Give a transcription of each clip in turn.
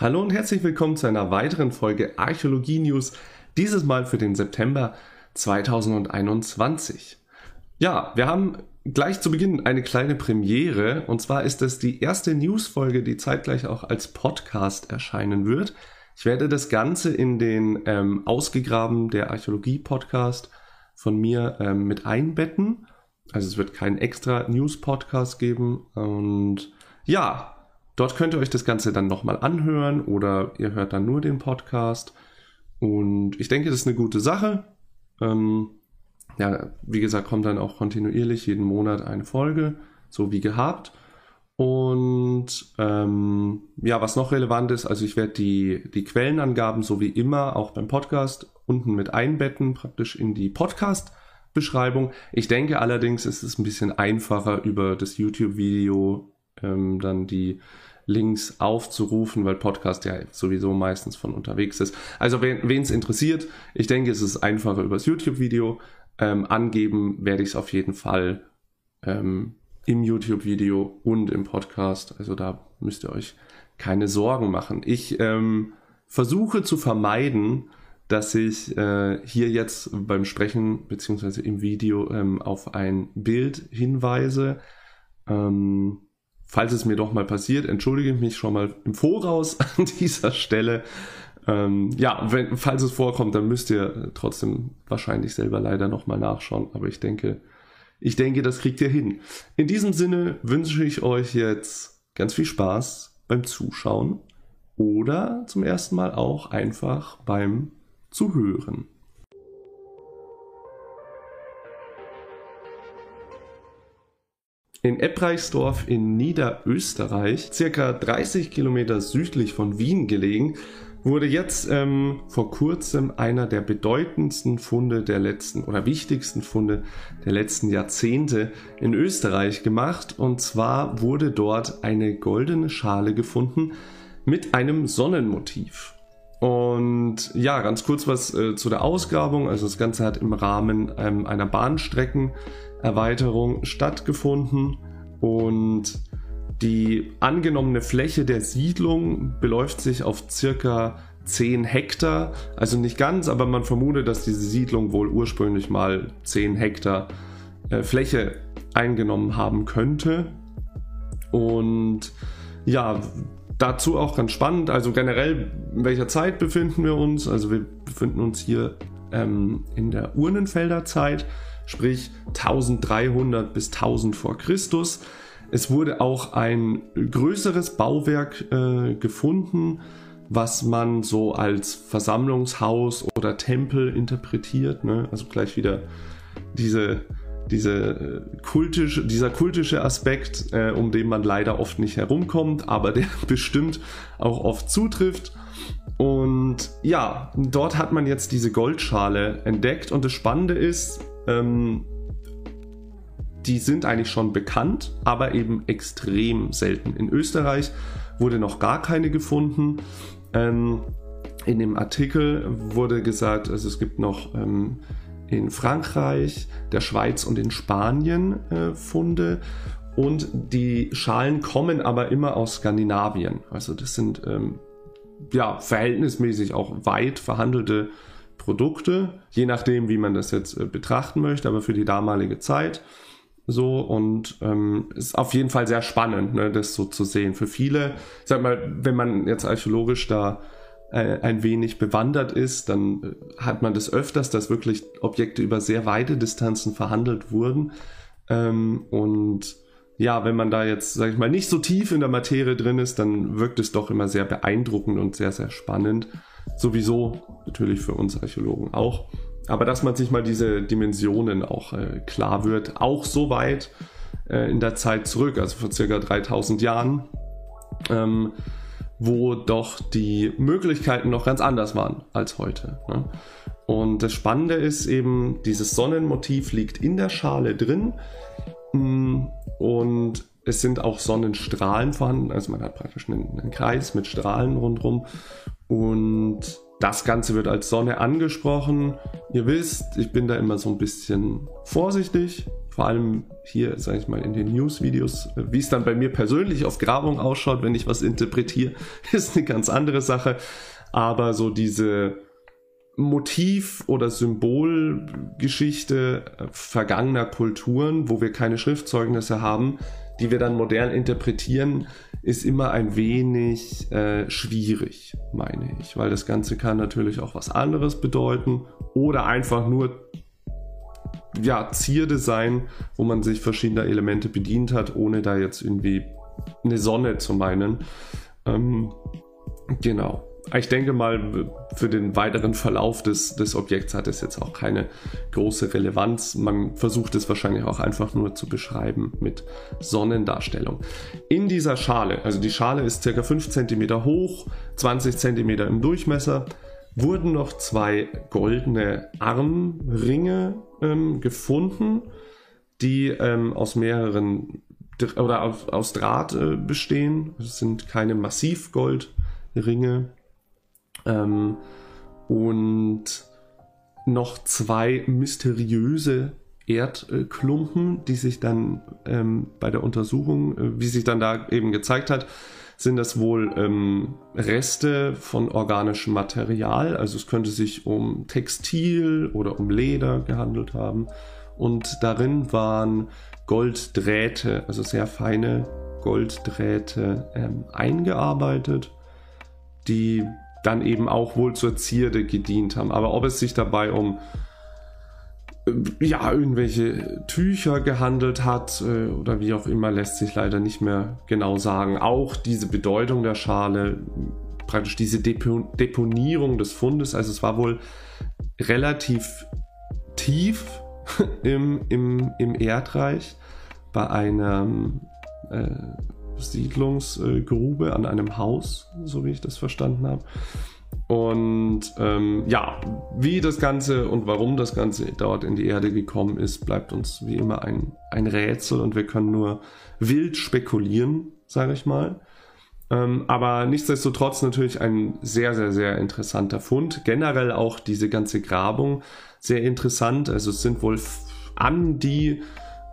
Hallo und herzlich willkommen zu einer weiteren Folge Archäologie News, dieses Mal für den September 2021. Ja, wir haben gleich zu Beginn eine kleine Premiere und zwar ist es die erste News-Folge, die zeitgleich auch als Podcast erscheinen wird. Ich werde das Ganze in den ähm, Ausgegraben der Archäologie-Podcast von mir ähm, mit einbetten. Also es wird keinen extra News-Podcast geben und ja, Dort könnt ihr euch das Ganze dann nochmal anhören oder ihr hört dann nur den Podcast. Und ich denke, das ist eine gute Sache. Ähm, ja, wie gesagt, kommt dann auch kontinuierlich jeden Monat eine Folge, so wie gehabt. Und ähm, ja, was noch relevant ist, also ich werde die, die Quellenangaben so wie immer auch beim Podcast unten mit einbetten, praktisch in die Podcast-Beschreibung. Ich denke allerdings, ist es ein bisschen einfacher über das YouTube-Video ähm, dann die Links aufzurufen, weil Podcast ja sowieso meistens von unterwegs ist. Also wen es interessiert, ich denke, es ist einfacher übers YouTube-Video. Ähm, angeben werde ich es auf jeden Fall ähm, im YouTube-Video und im Podcast. Also da müsst ihr euch keine Sorgen machen. Ich ähm, versuche zu vermeiden, dass ich äh, hier jetzt beim Sprechen beziehungsweise im Video ähm, auf ein Bild hinweise. Ähm, falls es mir doch mal passiert, entschuldige ich mich schon mal im Voraus an dieser Stelle. Ähm, ja, wenn, falls es vorkommt, dann müsst ihr trotzdem wahrscheinlich selber leider nochmal nachschauen. Aber ich denke, ich denke, das kriegt ihr hin. In diesem Sinne wünsche ich euch jetzt ganz viel Spaß beim Zuschauen oder zum ersten Mal auch einfach beim Zuhören. In Eppreichsdorf in Niederösterreich, circa 30 Kilometer südlich von Wien gelegen, wurde jetzt ähm, vor kurzem einer der bedeutendsten Funde der letzten oder wichtigsten Funde der letzten Jahrzehnte in Österreich gemacht. Und zwar wurde dort eine goldene Schale gefunden mit einem Sonnenmotiv. Und ja, ganz kurz was äh, zu der Ausgrabung. Also das Ganze hat im Rahmen ähm, einer Bahnstreckenerweiterung stattgefunden und die angenommene Fläche der Siedlung beläuft sich auf circa 10 Hektar. Also nicht ganz, aber man vermutet, dass diese Siedlung wohl ursprünglich mal 10 Hektar äh, Fläche eingenommen haben könnte. Und ja, dazu auch ganz spannend, also generell, in welcher Zeit befinden wir uns? Also wir befinden uns hier ähm, in der Urnenfelder Zeit, sprich 1300 bis 1000 vor Christus. Es wurde auch ein größeres Bauwerk äh, gefunden, was man so als Versammlungshaus oder Tempel interpretiert. Ne? Also gleich wieder diese diese äh, kultisch, dieser kultische Aspekt, äh, um den man leider oft nicht herumkommt, aber der bestimmt auch oft zutrifft. Und ja, dort hat man jetzt diese Goldschale entdeckt und das Spannende ist, ähm, die sind eigentlich schon bekannt, aber eben extrem selten. In Österreich wurde noch gar keine gefunden. Ähm, in dem Artikel wurde gesagt, also es gibt noch ähm, in Frankreich, der Schweiz und in Spanien äh, Funde. Und die Schalen kommen aber immer aus Skandinavien. Also das sind ähm, ja verhältnismäßig auch weit verhandelte Produkte, je nachdem, wie man das jetzt äh, betrachten möchte, aber für die damalige Zeit so und ähm, ist auf jeden Fall sehr spannend, ne, das so zu sehen. Für viele, ich sag mal, wenn man jetzt archäologisch da ein wenig bewandert ist, dann äh, hat man das öfters, dass wirklich Objekte über sehr weite Distanzen verhandelt wurden. Ähm, und ja, wenn man da jetzt, sag ich mal, nicht so tief in der Materie drin ist, dann wirkt es doch immer sehr beeindruckend und sehr, sehr spannend. Sowieso natürlich für uns Archäologen auch. Aber dass man sich mal diese Dimensionen auch äh, klar wird, auch so weit äh, in der Zeit zurück, also vor circa 3000 Jahren, ähm, wo doch die Möglichkeiten noch ganz anders waren als heute. Ne? Und das Spannende ist eben, dieses Sonnenmotiv liegt in der Schale drin mm, und es sind auch Sonnenstrahlen vorhanden. Also man hat praktisch einen, einen Kreis mit Strahlen rundherum und das Ganze wird als Sonne angesprochen. Ihr wisst, ich bin da immer so ein bisschen vorsichtig, vor allem hier, sage ich mal, in den News-Videos. Wie es dann bei mir persönlich auf Grabung ausschaut, wenn ich was interpretiere, ist eine ganz andere Sache. Aber so diese Motiv- oder Symbolgeschichte äh, vergangener Kulturen, wo wir keine Schriftzeugnisse haben, die wir dann modern interpretieren, ist immer ein wenig äh, schwierig, meine ich, weil das Ganze kann natürlich auch was anderes bedeuten oder einfach nur ja, Zierde wo man sich verschiedener Elemente bedient hat, ohne da jetzt irgendwie eine Sonne zu meinen. Ähm, genau ich denke mal, für den weiteren Verlauf des, des Objekts hat es jetzt auch keine große Relevanz. Man versucht es wahrscheinlich auch einfach nur zu beschreiben mit Sonnendarstellung. In dieser Schale, also die Schale ist ca. 5 cm hoch, 20 cm im Durchmesser, wurden noch zwei goldene Armringe ähm, gefunden, die ähm, aus mehreren oder aus, aus Draht äh, bestehen. Es sind keine Massivgoldringe. Ähm, und noch zwei mysteriöse Erdklumpen, die sich dann ähm, bei der Untersuchung, äh, wie sich dann da eben gezeigt hat, sind das wohl ähm, Reste von organischem Material. Also es könnte sich um Textil oder um Leder gehandelt haben. Und darin waren Golddrähte, also sehr feine Golddrähte ähm, eingearbeitet, die dann eben auch wohl zur Zierde gedient haben. Aber ob es sich dabei um ja, irgendwelche Tücher gehandelt hat äh, oder wie auch immer, lässt sich leider nicht mehr genau sagen. Auch diese Bedeutung der Schale, praktisch diese Deponierung des Fundes, also es war wohl relativ tief im, im, im Erdreich bei einem äh, Siedlungsgrube an einem Haus, so wie ich das verstanden habe. Und ähm, ja, wie das Ganze und warum das Ganze dort in die Erde gekommen ist, bleibt uns wie immer ein, ein Rätsel und wir können nur wild spekulieren, sage ich mal. Ähm, aber nichtsdestotrotz natürlich ein sehr, sehr, sehr interessanter Fund. Generell auch diese ganze Grabung sehr interessant. Also es sind wohl an die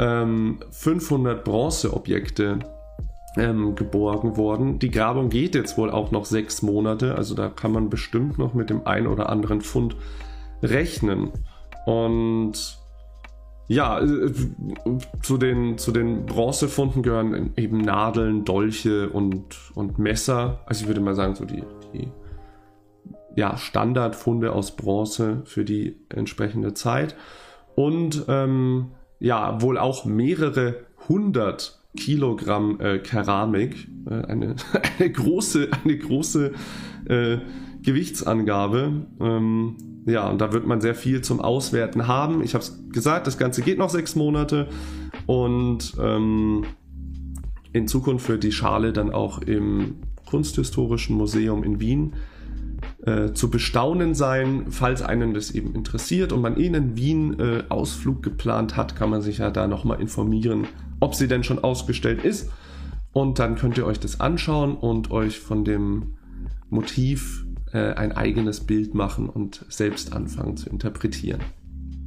ähm, 500 Bronzeobjekte ähm, geborgen worden. Die Grabung geht jetzt wohl auch noch sechs Monate, also da kann man bestimmt noch mit dem ein oder anderen Fund rechnen. Und ja, äh, zu den, zu den Bronzefunden gehören eben Nadeln, Dolche und, und Messer. Also ich würde mal sagen, so die, die ja, Standardfunde aus Bronze für die entsprechende Zeit. Und ähm, ja, wohl auch mehrere hundert Kilogramm äh, Keramik, äh, eine, eine große, eine große äh, Gewichtsangabe. Ähm, ja, und da wird man sehr viel zum Auswerten haben. Ich habe es gesagt, das Ganze geht noch sechs Monate und ähm, in Zukunft wird die Schale dann auch im Kunsthistorischen Museum in Wien äh, zu bestaunen sein. Falls einen das eben interessiert und man eh einen Wien-Ausflug äh, geplant hat, kann man sich ja da nochmal informieren, ob sie denn schon ausgestellt ist. Und dann könnt ihr euch das anschauen und euch von dem Motiv äh, ein eigenes Bild machen und selbst anfangen zu interpretieren.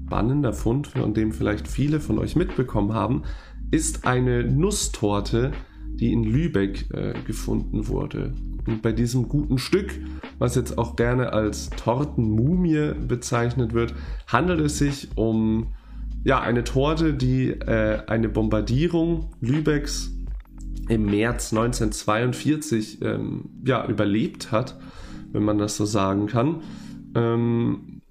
Spannender Fund, von dem vielleicht viele von euch mitbekommen haben, ist eine Nusstorte, die in Lübeck äh, gefunden wurde. Und bei diesem guten Stück, was jetzt auch gerne als Tortenmumie bezeichnet wird, handelt es sich um ja, eine Torte, die äh, eine Bombardierung Lübecks im März 1942 ähm, ja, überlebt hat, wenn man das so sagen kann. Ähm,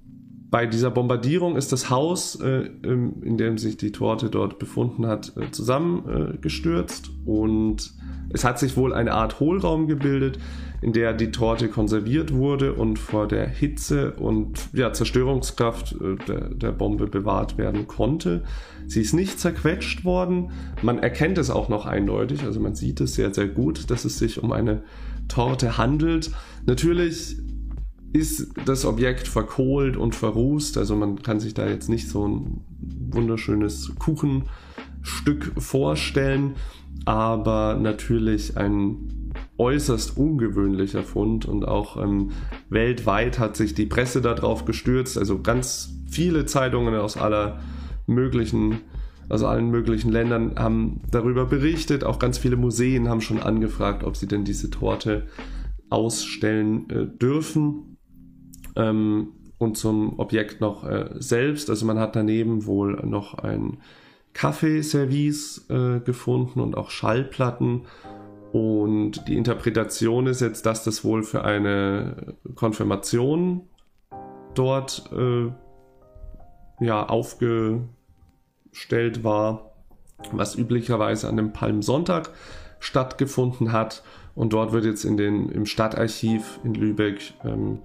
bei dieser Bombardierung ist das Haus, äh, in dem sich die Torte dort befunden hat, äh, zusammengestürzt und es hat sich wohl eine Art Hohlraum gebildet, in der die Torte konserviert wurde und vor der Hitze und ja, Zerstörungskraft äh, der, der, Bombe bewahrt werden konnte. Sie ist nicht zerquetscht worden. Man erkennt es auch noch eindeutig, also man sieht es sehr, sehr gut, dass es sich um eine Torte handelt. Natürlich ist das Objekt verkohlt und verrußt, also man kann sich da jetzt nicht so ein wunderschönes Kuchenstück vorstellen, aber natürlich ein äußerst ungewöhnlicher Fund und auch ähm, weltweit hat sich die Presse darauf gestürzt. Also ganz viele Zeitungen aus aller möglichen, aus allen möglichen Ländern haben darüber berichtet. Auch ganz viele Museen haben schon angefragt, ob sie denn diese Torte ausstellen äh, dürfen. Ähm, und zum Objekt noch äh, selbst. Also man hat daneben wohl noch ein Kaffeeservice äh, gefunden und auch Schallplatten. Und die Interpretation ist jetzt, dass das wohl für eine Konfirmation dort äh, ja, aufgestellt war, was üblicherweise an dem Palmsonntag stattgefunden hat. Und dort wird jetzt in den, im Stadtarchiv in Lübeck ähm,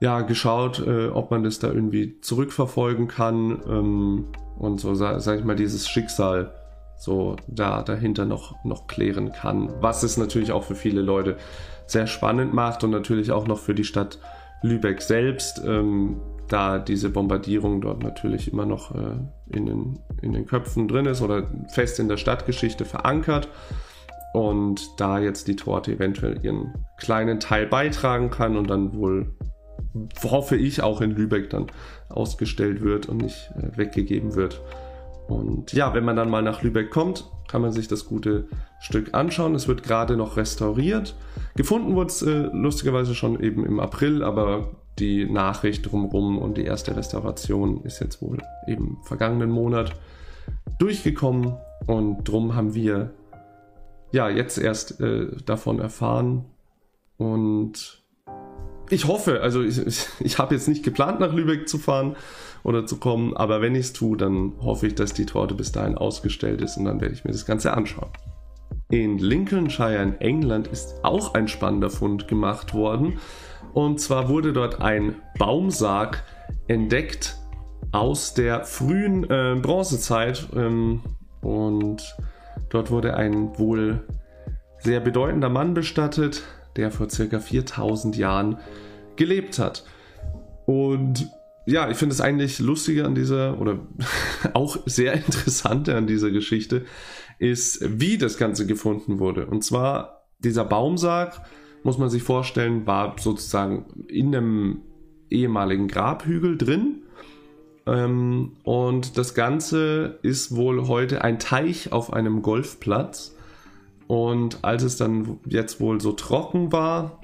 ja, geschaut, äh, ob man das da irgendwie zurückverfolgen kann ähm, und so, sag, sag ich mal, dieses Schicksal so da dahinter noch, noch klären kann. Was es natürlich auch für viele Leute sehr spannend macht und natürlich auch noch für die Stadt Lübeck selbst, ähm, da diese Bombardierung dort natürlich immer noch äh, in, den, in den Köpfen drin ist oder fest in der Stadtgeschichte verankert. Und da jetzt die Torte eventuell ihren kleinen Teil beitragen kann und dann wohl hoffe ich, auch in Lübeck dann ausgestellt wird und nicht äh, weggegeben wird. Und ja, wenn man dann mal nach Lübeck kommt, kann man sich das gute Stück anschauen. Es wird gerade noch restauriert. Gefunden wurde es äh, lustigerweise schon eben im April, aber die Nachricht drumherum und die erste Restauration ist jetzt wohl eben vergangenen Monat durchgekommen und drum haben wir ja jetzt erst äh, davon erfahren und ich hoffe, also ich, ich, ich habe jetzt nicht geplant, nach Lübeck zu fahren oder zu kommen, aber wenn ich es tue, dann hoffe ich, dass die Torte bis dahin ausgestellt ist und dann werde ich mir das Ganze anschauen. In Lincolnshire in England ist auch ein spannender Fund gemacht worden. Und zwar wurde dort ein Baumsarg entdeckt aus der frühen äh, Bronzezeit. Ähm, und dort wurde ein wohl sehr bedeutender Mann bestattet, der vor circa 4000 Jahren gelebt hat. Und ja, ich finde es eigentlich lustige an dieser oder auch sehr interessante an dieser Geschichte ist, wie das Ganze gefunden wurde. Und zwar dieser Baumsarg, muss man sich vorstellen, war sozusagen in einem ehemaligen Grabhügel drin. Ähm, und das Ganze ist wohl heute ein Teich auf einem Golfplatz. Und als es dann jetzt wohl so trocken war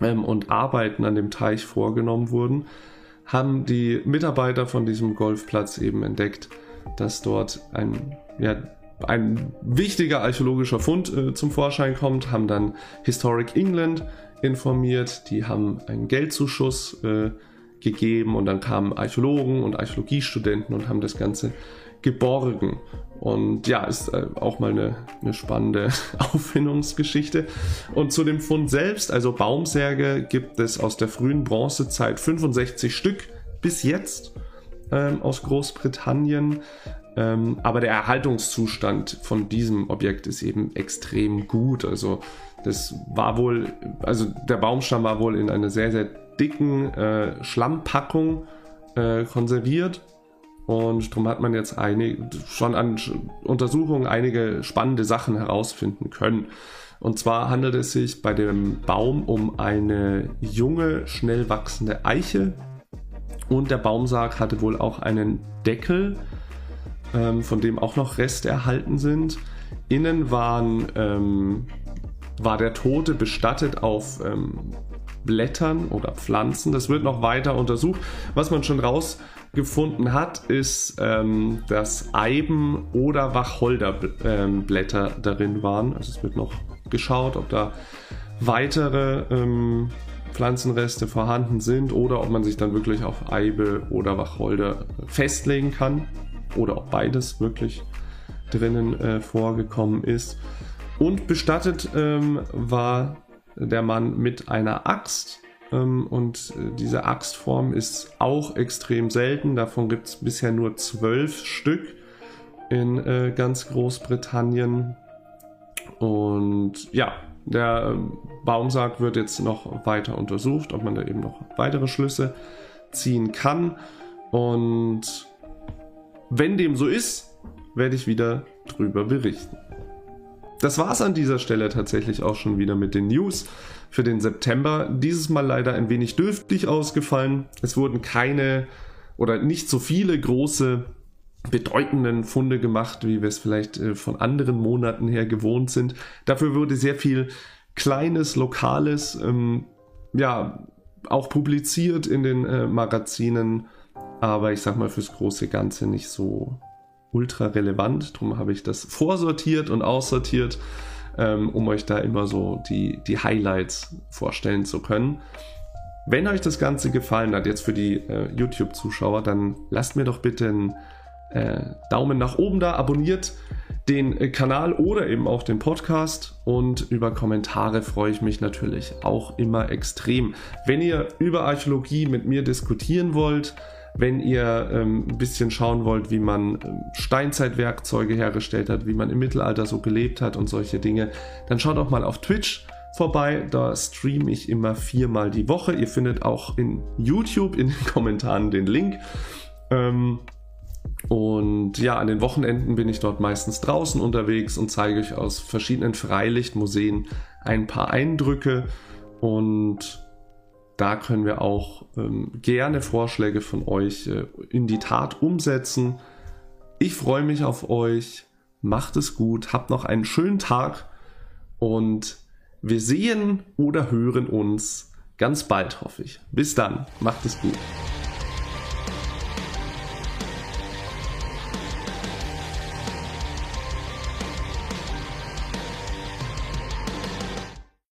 ähm, und Arbeiten an dem Teich vorgenommen wurden, haben die Mitarbeiter von diesem Golfplatz eben entdeckt, dass dort ein, ja, ein wichtiger archäologischer Fund äh, zum Vorschein kommt, haben dann Historic England informiert, die haben einen Geldzuschuss äh, gegeben und dann kamen Archäologen und Archäologiestudenten und haben das Ganze geborgen. Und ja, ist äh, auch mal eine, eine spannende Auffindungsgeschichte. Und zu dem Fund selbst, also Baumsärge, gibt es aus der frühen Bronzezeit 65 Stück bis jetzt ähm, aus Großbritannien. Ähm, aber der Erhaltungszustand von diesem Objekt ist eben extrem gut. Also das war wohl, also der Baumstamm war wohl in einer sehr, sehr dicken äh, Schlammpackung äh, konserviert und darum hat man jetzt eine, schon an Untersuchungen einige spannende Sachen herausfinden können. Und zwar handelt es sich bei dem Baum um eine junge, schnell wachsende Eiche. Und der Baumsarg hatte wohl auch einen Deckel, ähm, von dem auch noch Reste erhalten sind. Innen waren, ähm, war der Tote bestattet auf ähm, Blättern oder Pflanzen. Das wird noch weiter untersucht. Was man schon raus gefunden hat, ist, ähm, dass Eiben- oder Wacholderblätter darin waren. Also es wird noch geschaut, ob da weitere ähm, Pflanzenreste vorhanden sind oder ob man sich dann wirklich auf Eibe oder Wacholder festlegen kann oder ob beides wirklich drinnen äh, vorgekommen ist. Und bestattet ähm, war der Mann mit einer Axt ähm, und äh, diese Axtform ist auch extrem selten. Davon gibt es bisher nur zwölf Stück in äh, ganz Großbritannien. Und ja, der ähm, Baumsarg wird jetzt noch weiter untersucht, ob man da eben noch weitere Schlüsse ziehen kann. Und wenn dem so ist, werde ich wieder drüber berichten. Das war es an dieser Stelle tatsächlich auch schon wieder mit den News für den September. Dieses Mal leider ein wenig dürftig ausgefallen. Es wurden keine oder nicht so viele große bedeutenden Funde gemacht, wie wir es vielleicht äh, von anderen Monaten her gewohnt sind. Dafür wurde sehr viel Kleines, Lokales, ähm, ja, auch publiziert in den äh, Magazinen, aber ich sag mal fürs große Ganze nicht so ultra relevant. Darum habe ich das vorsortiert und aussortiert, ähm, um euch da immer so die, die Highlights vorstellen zu können. Wenn euch das Ganze gefallen hat, jetzt für die äh, YouTube-Zuschauer, dann lasst mir doch bitte einen äh, Daumen nach oben da, abonniert den äh, Kanal oder eben auch den Podcast und über Kommentare freue ich mich natürlich auch immer extrem. Wenn ihr über Archäologie mit mir diskutieren wollt, wenn ihr ähm, ein bisschen schauen wollt, wie man ähm, Steinzeitwerkzeuge hergestellt hat, wie man im Mittelalter so gelebt hat und solche Dinge, dann schaut auch mal auf Twitch vorbei. Da streame ich immer viermal die Woche. Ihr findet auch in YouTube in den Kommentaren den Link. Ähm, und ja, an den Wochenenden bin ich dort meistens draußen unterwegs und zeige euch aus verschiedenen Freilichtmuseen ein paar Eindrücke. Und da können wir auch ähm, gerne Vorschläge von euch äh, in die Tat umsetzen. Ich freue mich auf euch. Macht es gut. Habt noch einen schönen Tag. Und wir sehen oder hören uns ganz bald, hoffe ich. Bis dann. Macht es gut.